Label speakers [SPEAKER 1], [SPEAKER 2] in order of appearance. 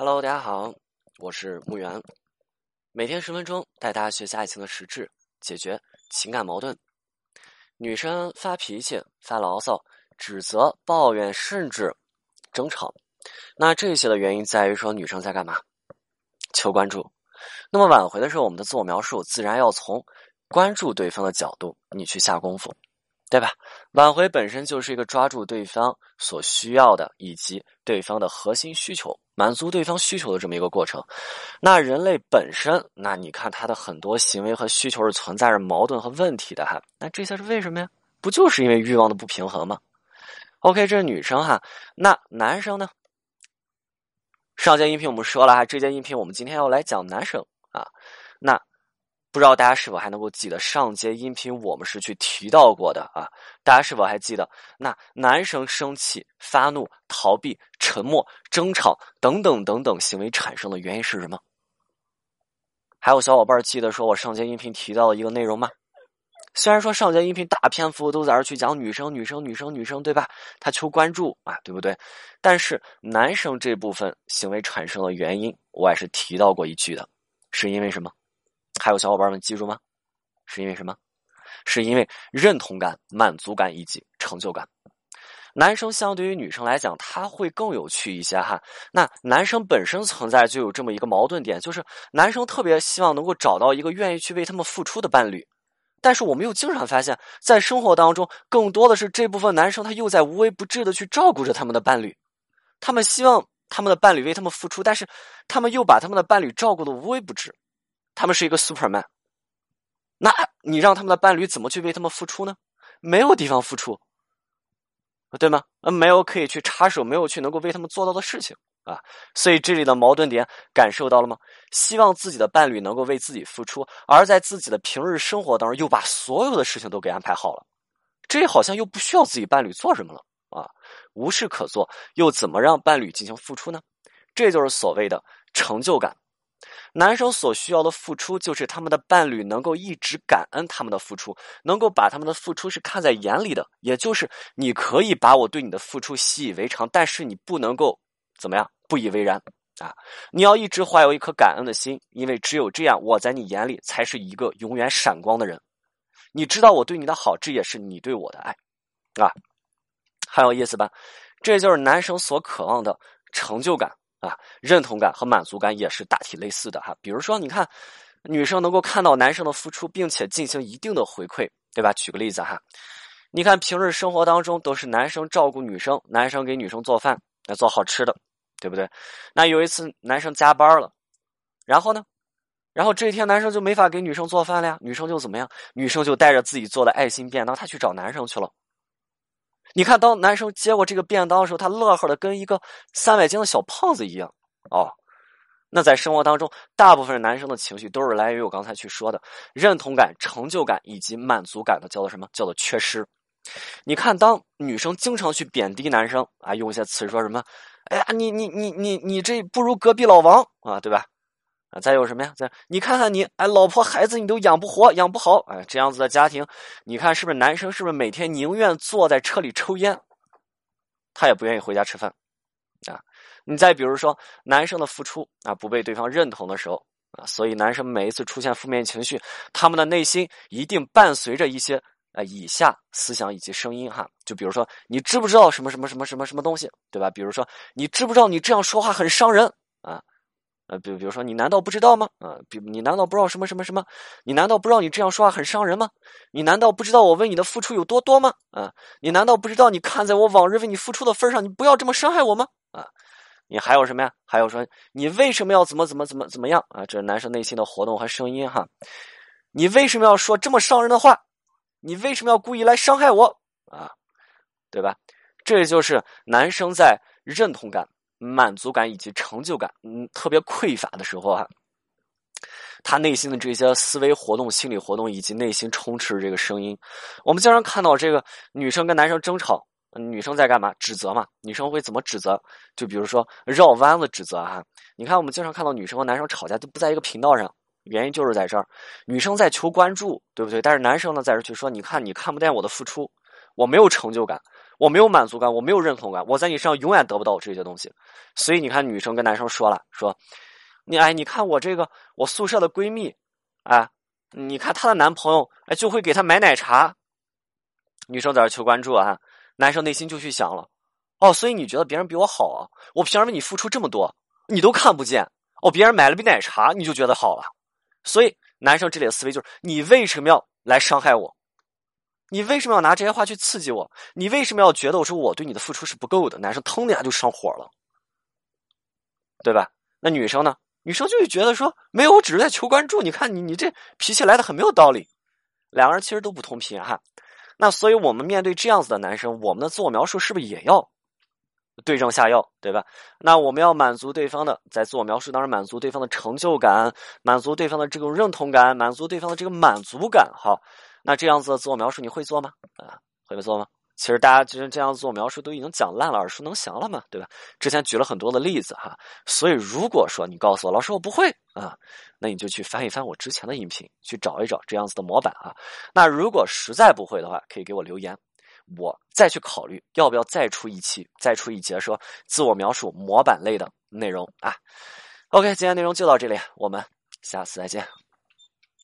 [SPEAKER 1] Hello，大家好，我是木源，每天十分钟带大家学习爱情的实质，解决情感矛盾。女生发脾气、发牢骚、指责、抱怨，甚至争吵，那这些的原因在于说女生在干嘛？求关注。那么挽回的时候，我们的自我描述自然要从关注对方的角度，你去下功夫。对吧？挽回本身就是一个抓住对方所需要的，以及对方的核心需求，满足对方需求的这么一个过程。那人类本身，那你看他的很多行为和需求是存在着矛盾和问题的哈。那这些是为什么呀？不就是因为欲望的不平衡吗？OK，这是女生哈。那男生呢？上节音频我们说了哈，这节音频我们今天要来讲男生啊。那。不知道大家是否还能够记得上节音频我们是去提到过的啊？大家是否还记得？那男生生气、发怒、逃避、沉默、争吵等等等等行为产生的原因是什么？还有小伙伴记得说我上节音频提到的一个内容吗？虽然说上节音频大篇幅都在这去讲女生、女生、女生、女生，对吧？他求关注啊，对不对？但是男生这部分行为产生的原因，我也是提到过一句的，是因为什么？还有小伙伴们记住吗？是因为什么？是因为认同感、满足感以及成就感。男生相对于女生来讲，他会更有趣一些哈。那男生本身存在就有这么一个矛盾点，就是男生特别希望能够找到一个愿意去为他们付出的伴侣，但是我们又经常发现，在生活当中，更多的是这部分男生他又在无微不至的去照顾着他们的伴侣，他们希望他们的伴侣为他们付出，但是他们又把他们的伴侣照顾的无微不至。他们是一个 superman，那你让他们的伴侣怎么去为他们付出呢？没有地方付出，对吗？没有可以去插手，没有去能够为他们做到的事情啊。所以这里的矛盾点感受到了吗？希望自己的伴侣能够为自己付出，而在自己的平日生活当中又把所有的事情都给安排好了，这好像又不需要自己伴侣做什么了啊，无事可做，又怎么让伴侣进行付出呢？这就是所谓的成就感。男生所需要的付出，就是他们的伴侣能够一直感恩他们的付出，能够把他们的付出是看在眼里的。也就是你可以把我对你的付出习以为常，但是你不能够怎么样不以为然啊！你要一直怀有一颗感恩的心，因为只有这样，我在你眼里才是一个永远闪光的人。你知道我对你的好，这也是你对我的爱啊，很有意思吧？这就是男生所渴望的成就感。啊，认同感和满足感也是大体类似的哈。比如说，你看，女生能够看到男生的付出，并且进行一定的回馈，对吧？举个例子哈，你看平日生活当中都是男生照顾女生，男生给女生做饭，来做好吃的，对不对？那有一次男生加班了，然后呢，然后这一天男生就没法给女生做饭了呀，女生就怎么样？女生就带着自己做的爱心便当，她去找男生去了。你看，当男生接过这个便当的时候，他乐呵的跟一个三百斤的小胖子一样。哦，那在生活当中，大部分男生的情绪都是来源于我刚才去说的认同感、成就感以及满足感的，叫做什么？叫做缺失。你看，当女生经常去贬低男生啊，用一些词说什么？哎呀，你你你你你这不如隔壁老王啊，对吧？啊，再有什么呀？再你看看你，哎，老婆孩子你都养不活，养不好，哎，这样子的家庭，你看是不是男生是不是每天宁愿坐在车里抽烟，他也不愿意回家吃饭，啊？你再比如说男生的付出啊不被对方认同的时候啊，所以男生每一次出现负面情绪，他们的内心一定伴随着一些呃以下思想以及声音哈，就比如说你知不知道什么什么什么什么什么东西，对吧？比如说你知不知道你这样说话很伤人啊？呃，比比如说，你难道不知道吗？啊，比你难道不知道什么什么什么？你难道不知道你这样说话很伤人吗？你难道不知道我为你的付出有多多吗？啊，你难道不知道你看在我往日为你付出的份上，你不要这么伤害我吗？啊，你还有什么呀？还有说你为什么要怎么怎么怎么怎么样？啊，这是男生内心的活动和声音哈。你为什么要说这么伤人的话？你为什么要故意来伤害我？啊，对吧？这就是男生在认同感。满足感以及成就感，嗯，特别匮乏的时候啊，他内心的这些思维活动、心理活动以及内心充斥这个声音，我们经常看到这个女生跟男生争吵，女生在干嘛？指责嘛？女生会怎么指责？就比如说绕弯子指责哈。你看，我们经常看到女生和男生吵架都不在一个频道上，原因就是在这儿，女生在求关注，对不对？但是男生呢，在这去说，你看，你看不见我的付出，我没有成就感。我没有满足感，我没有认同感，我在你身上永远得不到这些东西。所以你看，女生跟男生说了，说你哎，你看我这个我宿舍的闺蜜，哎，你看她的男朋友哎就会给她买奶茶。女生在这求关注啊，男生内心就去想了，哦，所以你觉得别人比我好啊？我平常为你付出这么多，你都看不见哦，别人买了杯奶茶你就觉得好了。所以男生这里的思维就是：你为什么要来伤害我？你为什么要拿这些话去刺激我？你为什么要觉得我说我对你的付出是不够的？男生腾的一下就上火了，对吧？那女生呢？女生就会觉得说没有，我只是在求关注。你看你你这脾气来的很没有道理。两个人其实都不同频哈。那所以我们面对这样子的男生，我们的自我描述是不是也要对症下药，对吧？那我们要满足对方的在自我描述当中满足对方的成就感，满足对方的这种认同感，满足对方的这个满足感，哈。那这样子的自我描述你会做吗？啊，会做吗？其实大家其实这样自我描述都已经讲烂了，耳熟能详了嘛，对吧？之前举了很多的例子哈，所以如果说你告诉我老师我不会啊，那你就去翻一翻我之前的音频，去找一找这样子的模板啊。那如果实在不会的话，可以给我留言，我再去考虑要不要再出一期，再出一节说自我描述模板类的内容啊。OK，今天内容就到这里，我们下次再见。